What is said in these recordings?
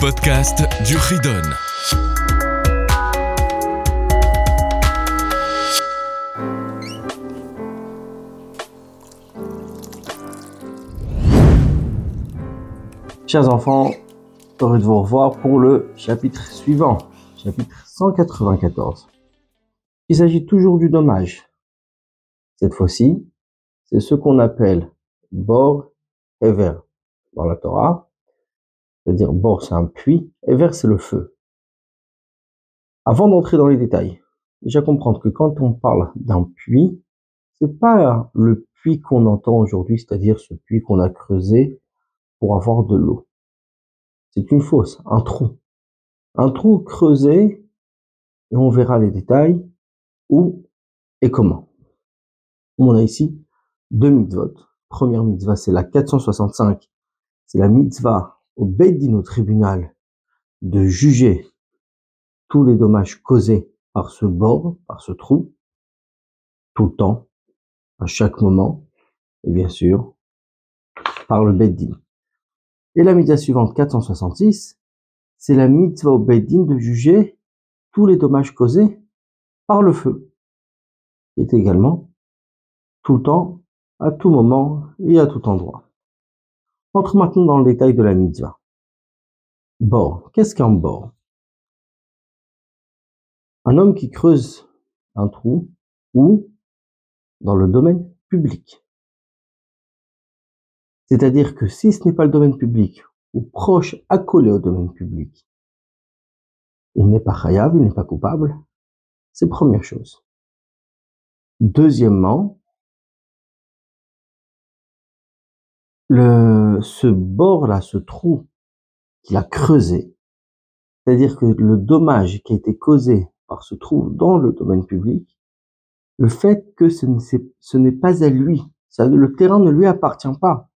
podcast du Ridon. Chers enfants, heureux de vous revoir pour le chapitre suivant, chapitre 194. Il s'agit toujours du dommage. Cette fois-ci, c'est ce qu'on appelle bor Ever dans la Torah. C'est-à-dire, bord, c'est un puits, Ever, c'est le feu. Avant d'entrer dans les détails, déjà comprendre que quand on parle d'un puits, c'est pas le puits qu'on entend aujourd'hui, c'est-à-dire ce puits qu'on a creusé pour avoir de l'eau. C'est une fosse, un trou. Un trou creusé, et on verra les détails, où et comment. On a ici deux mitzvot. Première mitzvah, c'est la 465. C'est la mitzvah au Beddin, au tribunal, de juger tous les dommages causés par ce bord, par ce trou, tout le temps, à chaque moment, et bien sûr, par le Beddin. Et la mitzvah suivante, 466, c'est la mitzvah au de juger tous les dommages causés par le feu, qui est également tout le temps, à tout moment et à tout endroit. Entre maintenant dans le détail de la mitzvah. Bord. Qu'est-ce qu'un bord Un homme qui creuse un trou ou dans le domaine public. C'est-à-dire que si ce n'est pas le domaine public ou proche accolé au domaine public, il n'est pas chayav, il n'est pas coupable. C'est première chose. Deuxièmement, le, ce bord-là, ce trou qu'il a creusé, c'est-à-dire que le dommage qui a été causé par ce trou dans le domaine public, le fait que ce n'est pas à lui, le terrain ne lui appartient pas,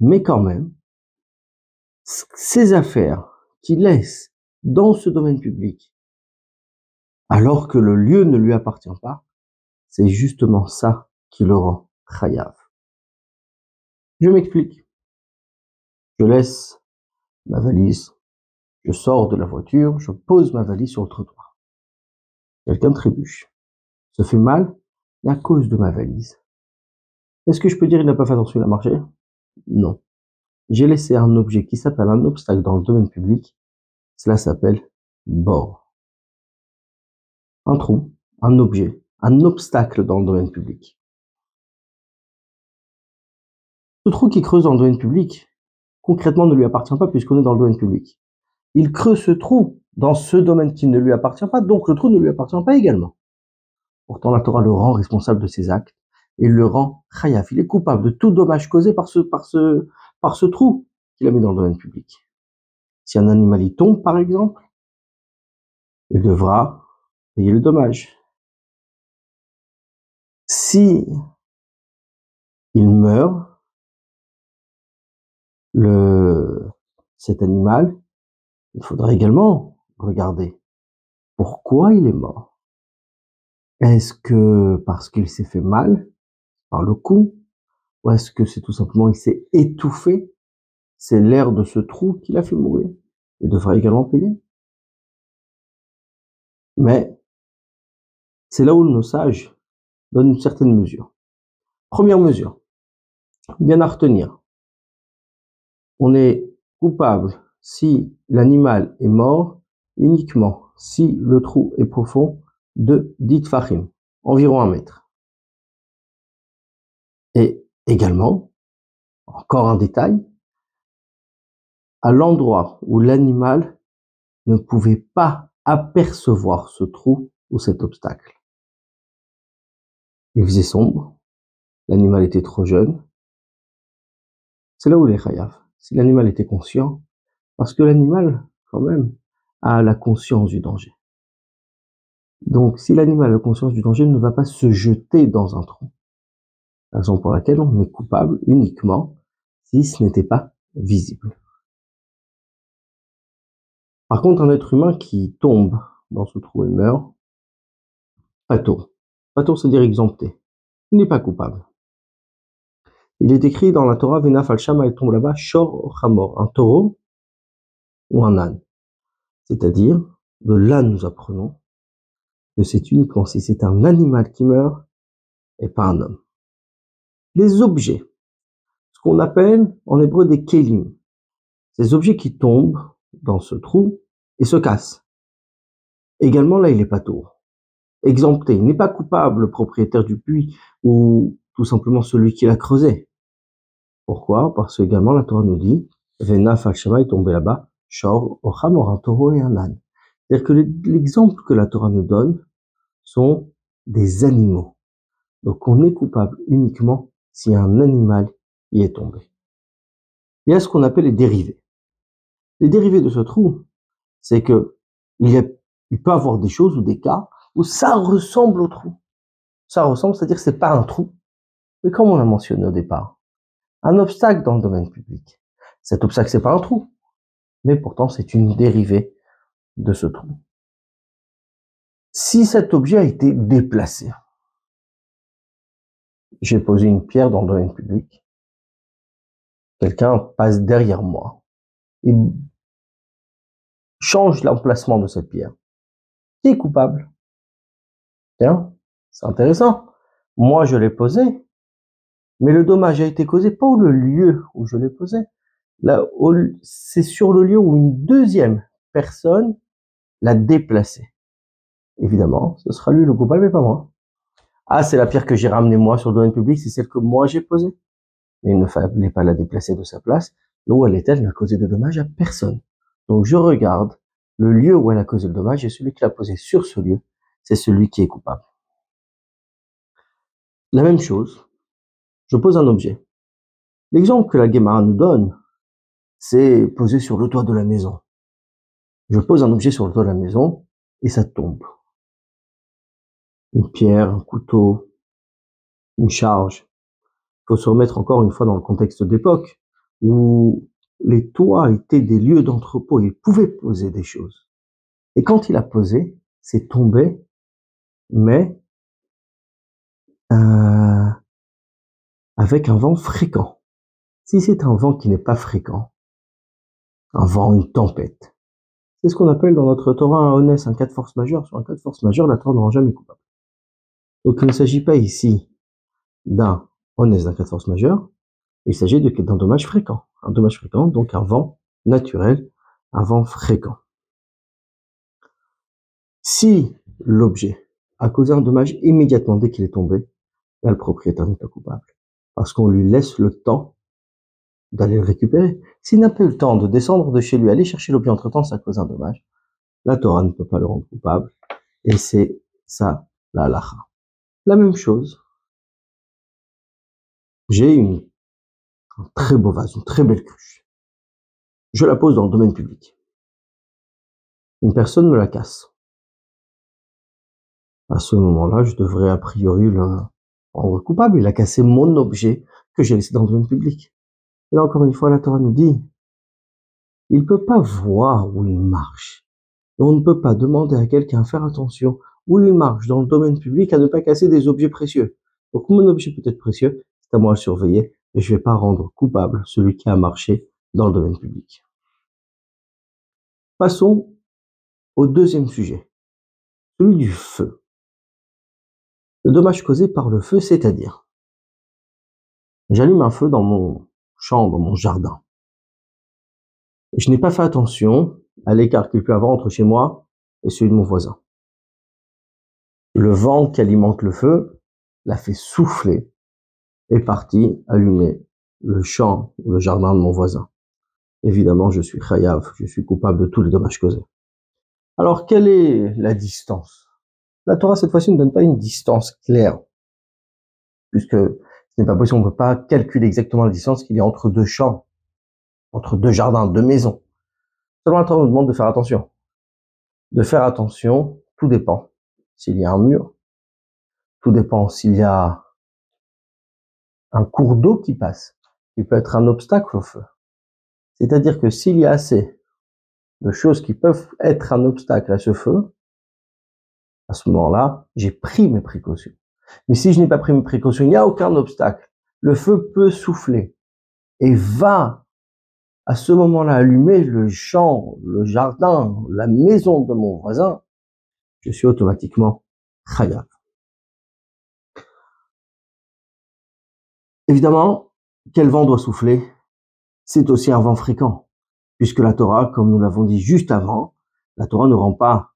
mais quand même, ces affaires qu'il laisse dans ce domaine public, alors que le lieu ne lui appartient pas, c'est justement ça qui le rend chayav. Je m'explique. Je laisse ma valise, je sors de la voiture, je pose ma valise sur le trottoir. Quelqu'un trébuche. Se fait mal à cause de ma valise. Est-ce que je peux dire qu'il n'a pas fait attention à marcher? Non. J'ai laissé un objet qui s'appelle un obstacle dans le domaine public. Cela s'appelle bord. Un trou, un objet, un obstacle dans le domaine public. Ce trou qui creuse dans le domaine public, concrètement, ne lui appartient pas puisqu'on est dans le domaine public. Il creuse ce trou dans ce domaine qui ne lui appartient pas, donc le trou ne lui appartient pas également. Pourtant, la Torah le rend responsable de ses actes et le rend khayaf. Il est coupable de tout dommage causé par ce, par ce, par ce trou qu'il a mis dans le domaine public. Si un animal y tombe, par exemple, il devra payer le dommage. Si il meurt, cet animal, il faudra également regarder pourquoi il est mort. Est-ce que parce qu'il s'est fait mal par le coup, ou est-ce que c'est tout simplement il s'est étouffé C'est l'air de ce trou qui l'a fait mourir. Il devra également payer. Mais c'est là où nos sages donnent une certaine mesure. Première mesure, bien à retenir on est coupable si l'animal est mort uniquement si le trou est profond de 10 fachim, environ un mètre. Et également, encore un détail, à l'endroit où l'animal ne pouvait pas apercevoir ce trou ou cet obstacle. Il faisait sombre, l'animal était trop jeune. C'est là où il est chayav si l'animal était conscient, parce que l'animal, quand même, a la conscience du danger. Donc, si l'animal a la conscience du danger, il ne va pas se jeter dans un trou. Raison pour laquelle on est coupable uniquement si ce n'était pas visible. Par contre, un être humain qui tombe dans ce trou et meurt, pato. Pato, c'est-à-dire exempté. Il n'est pas coupable. Il est écrit dans la Torah, Venaf al-Shama, tombe là-bas, Shor Hamor, un taureau ou un âne. C'est-à-dire, de là nous apprenons que c'est uniquement si c'est un animal qui meurt et pas un homme. Les objets, ce qu'on appelle en hébreu des kelim, ces objets qui tombent dans ce trou et se cassent. Également, là, il n'est pas tour. Exempté, il n'est pas coupable le propriétaire du puits ou tout simplement celui qui l'a creusé. Pourquoi? Parce que également la Torah nous dit Vena Falshema est tombé là-bas, Shor, Ocham, un taureau et un âne. C'est-à-dire que l'exemple que la Torah nous donne sont des animaux. Donc on est coupable uniquement si un animal y est tombé. Il y a ce qu'on appelle les dérivés. Les dérivés de ce trou, c'est que il, y avoir des choses ou des cas où ça ressemble au trou. Ça ressemble, c'est-à-dire que c'est pas un trou, mais comme on l'a mentionné au départ, un obstacle dans le domaine public. Cet obstacle, c'est pas un trou, mais pourtant c'est une dérivée de ce trou. Si cet objet a été déplacé, j'ai posé une pierre dans le domaine public, quelqu'un passe derrière moi et change l'emplacement de cette pierre. Qui est coupable? Tiens, c'est intéressant. Moi, je l'ai posé, mais le dommage a été causé pas au lieu où je l'ai posé. Là, c'est sur le lieu où une deuxième personne l'a déplacé. Évidemment, ce sera lui le coupable, mais pas moi. Ah, c'est la pierre que j'ai ramenée moi sur le domaine public, c'est celle que moi j'ai posée. Mais il ne fallait pas la déplacer de sa place. Là où elle est, elle n'a causé de dommage à personne. Donc je regarde le lieu où elle a causé le dommage et celui qui l'a posé sur ce lieu, c'est celui qui est coupable. La même chose, je pose un objet. L'exemple que la Guémara nous donne, c'est posé sur le toit de la maison. Je pose un objet sur le toit de la maison et ça tombe. Une pierre, un couteau, une charge. Il faut se remettre encore une fois dans le contexte d'époque où les toits étaient des lieux d'entrepôt. Il pouvait poser des choses. Et quand il a posé, c'est tombé, mais euh, avec un vent fréquent. Si c'est un vent qui n'est pas fréquent, un vent, une tempête, c'est ce qu'on appelle dans notre Torah un honnête, un cas de force majeure. Sur un cas de force majeure, la Torah ne jamais coupable. Donc il ne s'agit pas ici d'un honnête, d'un cas de force majeure, il s'agit d'un dommage fréquent. Un dommage fréquent, donc un vent naturel, un vent fréquent. Si l'objet a causé un dommage immédiatement dès qu'il est tombé, là, le propriétaire n'est pas coupable. Parce qu'on lui laisse le temps d'aller le récupérer. S'il n'a pas le temps de descendre de chez lui, aller chercher l'objet entre-temps, ça cause un dommage. La Torah ne peut pas le rendre coupable. Et c'est ça, la halacha. La même chose. J'ai une, un très beau vase, une très belle cruche. Je la pose dans le domaine public. Une personne me la casse. À ce moment-là, je devrais a priori le rendre coupable. Il a cassé mon objet que j'ai laissé dans le domaine public. Et là, encore une fois, la Torah nous dit, il ne peut pas voir où il marche. Et on ne peut pas demander à quelqu'un faire attention où il marche dans le domaine public à ne pas casser des objets précieux. Donc mon objet peut être précieux, c'est à moi de surveiller, et je ne vais pas rendre coupable celui qui a marché dans le domaine public. Passons au deuxième sujet, celui du feu. Le dommage causé par le feu, c'est-à-dire, j'allume un feu dans mon champ, dans mon jardin. Je n'ai pas fait attention à l'écart qu'il peut avoir entre chez moi et celui de mon voisin. Le vent qui alimente le feu l'a fait souffler et parti allumer le champ ou le jardin de mon voisin. Évidemment, je suis khayav, je suis coupable de tous les dommages causés. Alors, quelle est la distance? La Torah, cette fois-ci, ne donne pas une distance claire, puisque ce n'est pas possible, on ne peut pas calculer exactement la distance qu'il y a entre deux champs, entre deux jardins, deux maisons. Seulement, on nous demande de faire attention. De faire attention, tout dépend. S'il y a un mur, tout dépend s'il y a un cours d'eau qui passe, qui peut être un obstacle au feu. C'est-à-dire que s'il y a assez de choses qui peuvent être un obstacle à ce feu, à ce moment-là, j'ai pris mes précautions. Mais si je n'ai pas pris mes précautions, il n'y a aucun obstacle. Le feu peut souffler et va à ce moment-là allumer le champ, le jardin, la maison de mon voisin, je suis automatiquement chayav. Évidemment, quel vent doit souffler? C'est aussi un vent fréquent, puisque la Torah, comme nous l'avons dit juste avant, la Torah ne rend pas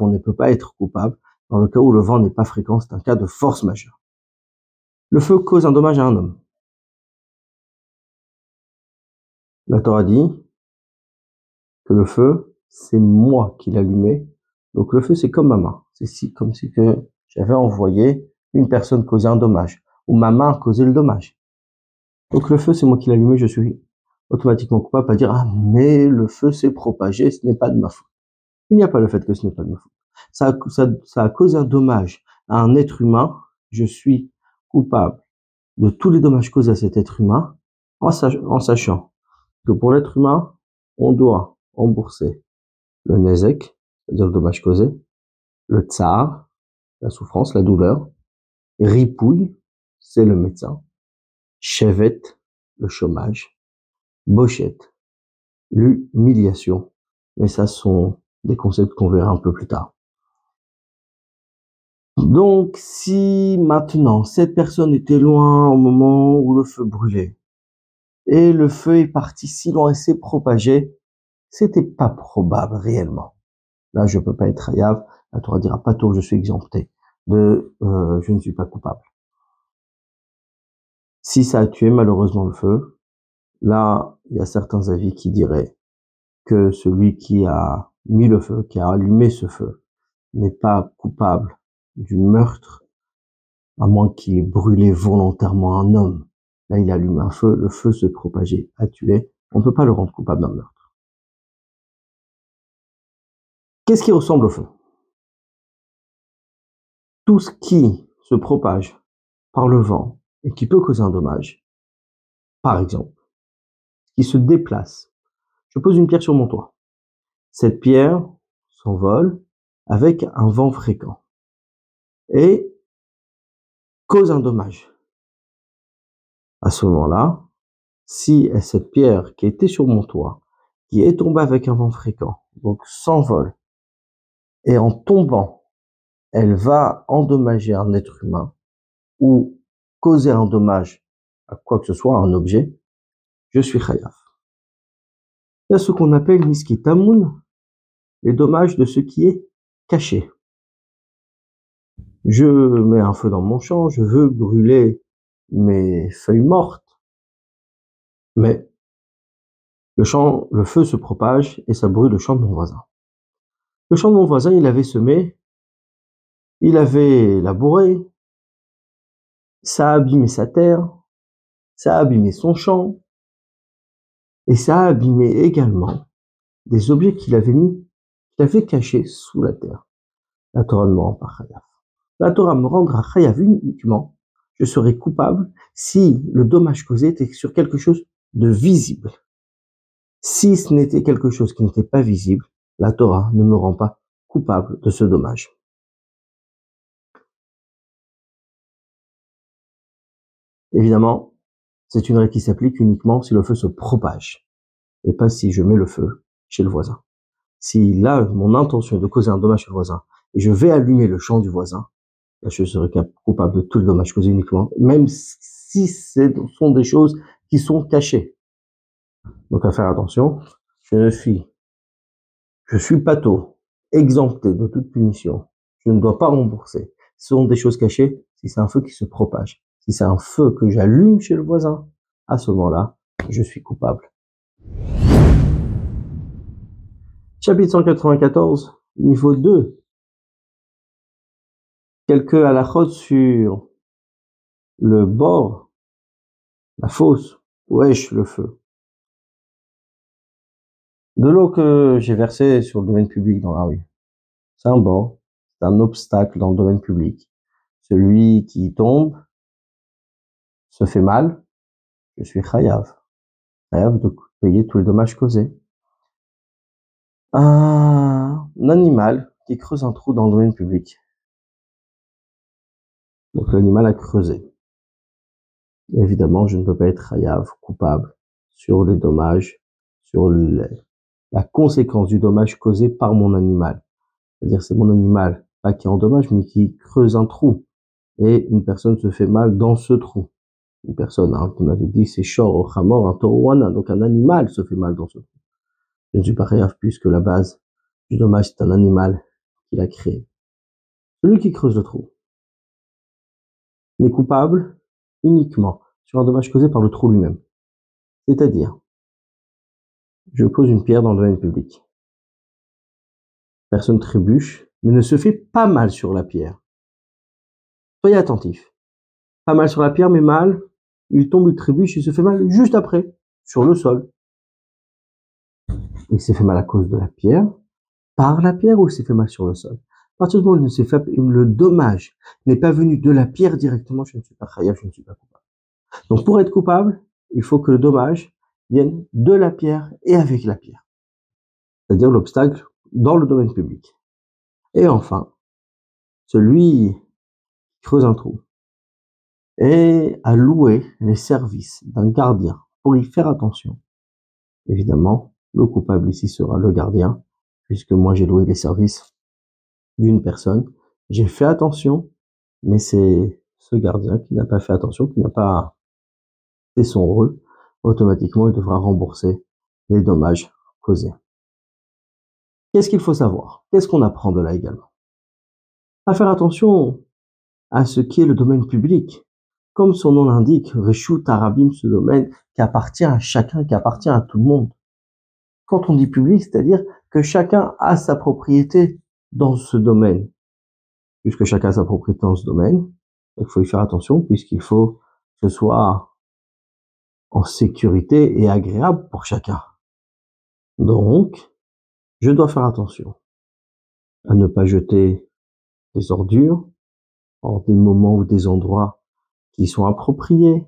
on ne peut pas être coupable dans le cas où le vent n'est pas fréquent, c'est un cas de force majeure. Le feu cause un dommage à un homme. La Torah dit que le feu, c'est moi qui l'allumais. Donc le feu, c'est comme ma main. C'est si, comme si que j'avais envoyé une personne causer un dommage, ou ma main causait le dommage. Donc le feu, c'est moi qui l'allumais, je suis automatiquement coupable à dire, ah, mais le feu s'est propagé, ce n'est pas de ma faute. Il n'y a pas le fait que ce n'est pas de ma faute. Ça ça, a causé un dommage à un être humain, je suis coupable de tous les dommages causés à cet être humain, en sachant que pour l'être humain, on doit rembourser le nezek, c'est-à-dire le dommage causé, le tsar, la souffrance, la douleur, ripouille, c'est le médecin, chevet, le chômage, bochette, l'humiliation. Mais ça sont des concepts qu'on verra un peu plus tard. Donc, si maintenant cette personne était loin au moment où le feu brûlait, et le feu est parti si loin et s'est propagé, c'était pas probable réellement. Là, je peux pas être Hayav, la Torah dira pas tout, je suis exempté de, euh, je ne suis pas coupable. Si ça a tué malheureusement le feu, là, il y a certains avis qui diraient que celui qui a mis le feu, qui a allumé ce feu, n'est pas coupable du meurtre, à moins qu'il ait brûlé volontairement un homme Là, il allume un feu, le feu se propageait, a tué. On ne peut pas le rendre coupable d'un meurtre. Qu'est-ce qui ressemble au feu? Tout ce qui se propage par le vent et qui peut causer un dommage, par exemple, qui se déplace. Je pose une pierre sur mon toit. Cette pierre s'envole avec un vent fréquent et cause un dommage à ce moment-là, si cette pierre qui était sur mon toit, qui est tombée avec un vent fréquent, donc s'envole, et en tombant, elle va endommager un être humain ou causer un dommage à quoi que ce soit, à un objet, je suis khayaf. Il y a ce qu'on appelle niskitamun, les dommages de ce qui est caché. Je mets un feu dans mon champ, je veux brûler mes feuilles mortes. Mais le champ, le feu se propage et ça brûle le champ de mon voisin. Le champ de mon voisin, il avait semé, il avait labouré, ça a abîmé sa terre, ça a abîmé son champ, et ça a abîmé également des objets qu'il avait mis, qu'il avait cachés sous la terre. La Torah ne me rend pas chayav. La Torah me rendra chayav uniquement je serais coupable si le dommage causé était sur quelque chose de visible. Si ce n'était quelque chose qui n'était pas visible, la Torah ne me rend pas coupable de ce dommage. Évidemment, c'est une règle qui s'applique uniquement si le feu se propage, et pas si je mets le feu chez le voisin. Si là, mon intention de causer un dommage chez le voisin, et je vais allumer le champ du voisin, je serai coupable de tout le dommage causé uniquement, même si ce sont des choses qui sont cachées. Donc à faire attention, je suis, je suis pato, exempté de toute punition. Je ne dois pas rembourser. Ce sont des choses cachées si c'est un feu qui se propage. Si c'est un feu que j'allume chez le voisin, à ce moment-là, je suis coupable. Chapitre 194, niveau 2 quelques halakhot sur le bord, la fosse, est le feu. De l'eau que j'ai versée sur le domaine public dans la rue. C'est un bord, c'est un obstacle dans le domaine public. Celui qui tombe se fait mal, je suis chayav. Chayav de payer tous les dommages causés. Un animal qui creuse un trou dans le domaine public. Donc l'animal a creusé. Évidemment, je ne peux pas être hayav, coupable, sur les dommages sur la conséquence du dommage causé par mon animal. C'est-à-dire c'est mon animal, pas qui endommage, mais qui creuse un trou. Et une personne se fait mal dans ce trou. Une personne, hein, qu'on avait dit, c'est Shor, Hamor, un taureau, donc un animal se fait mal dans ce trou. Je ne suis pas réaf puisque la base du dommage, c'est un animal qu'il a créé. Celui qui creuse le trou n'est coupable uniquement sur un dommage causé par le trou lui-même. C'est-à-dire, je pose une pierre dans le domaine public. Personne trébuche, mais ne se fait pas mal sur la pierre. Soyez attentif. Pas mal sur la pierre, mais mal. Il tombe, il trébuche, il se fait mal juste après, sur le sol. Il s'est fait mal à cause de la pierre, par la pierre ou il s'est fait mal sur le sol. À partir du moment où fait, le dommage n'est pas venu de la pierre directement, je ne suis pas je ne suis pas coupable. Donc pour être coupable, il faut que le dommage vienne de la pierre et avec la pierre. C'est-à-dire l'obstacle dans le domaine public. Et enfin, celui qui creuse un trou et a loué les services d'un gardien pour y faire attention. Évidemment, le coupable ici sera le gardien, puisque moi j'ai loué les services d'une personne. J'ai fait attention, mais c'est ce gardien qui n'a pas fait attention, qui n'a pas fait son rôle. Automatiquement, il devra rembourser les dommages causés. Qu'est-ce qu'il faut savoir? Qu'est-ce qu'on apprend de là également? À faire attention à ce qui est le domaine public. Comme son nom l'indique, Reshut Arabim, ce domaine qui appartient à chacun, qui appartient à tout le monde. Quand on dit public, c'est-à-dire que chacun a sa propriété dans ce domaine. Puisque chacun a sa propriété dans ce domaine, il faut y faire attention puisqu'il faut que ce soit en sécurité et agréable pour chacun. Donc, je dois faire attention à ne pas jeter des ordures en des moments ou des endroits qui sont appropriés,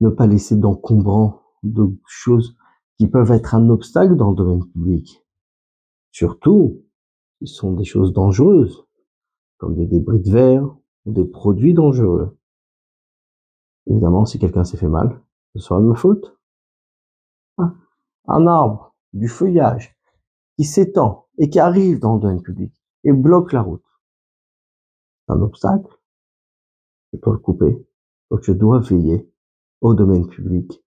ne pas laisser d'encombrants de choses qui peuvent être un obstacle dans le domaine public. Surtout, ce sont des choses dangereuses, comme des débris de verre ou des produits dangereux. Évidemment, si quelqu'un s'est fait mal, ce sera de ma faute. Ah, un arbre, du feuillage, qui s'étend et qui arrive dans le domaine public et bloque la route. Un obstacle, je peux le couper. Donc je dois veiller au domaine public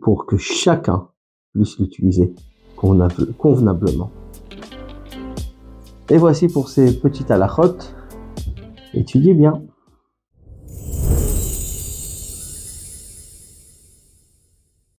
pour que chacun puisse l'utiliser convenablement. Et voici pour ces petites alachotes. Étudiez bien.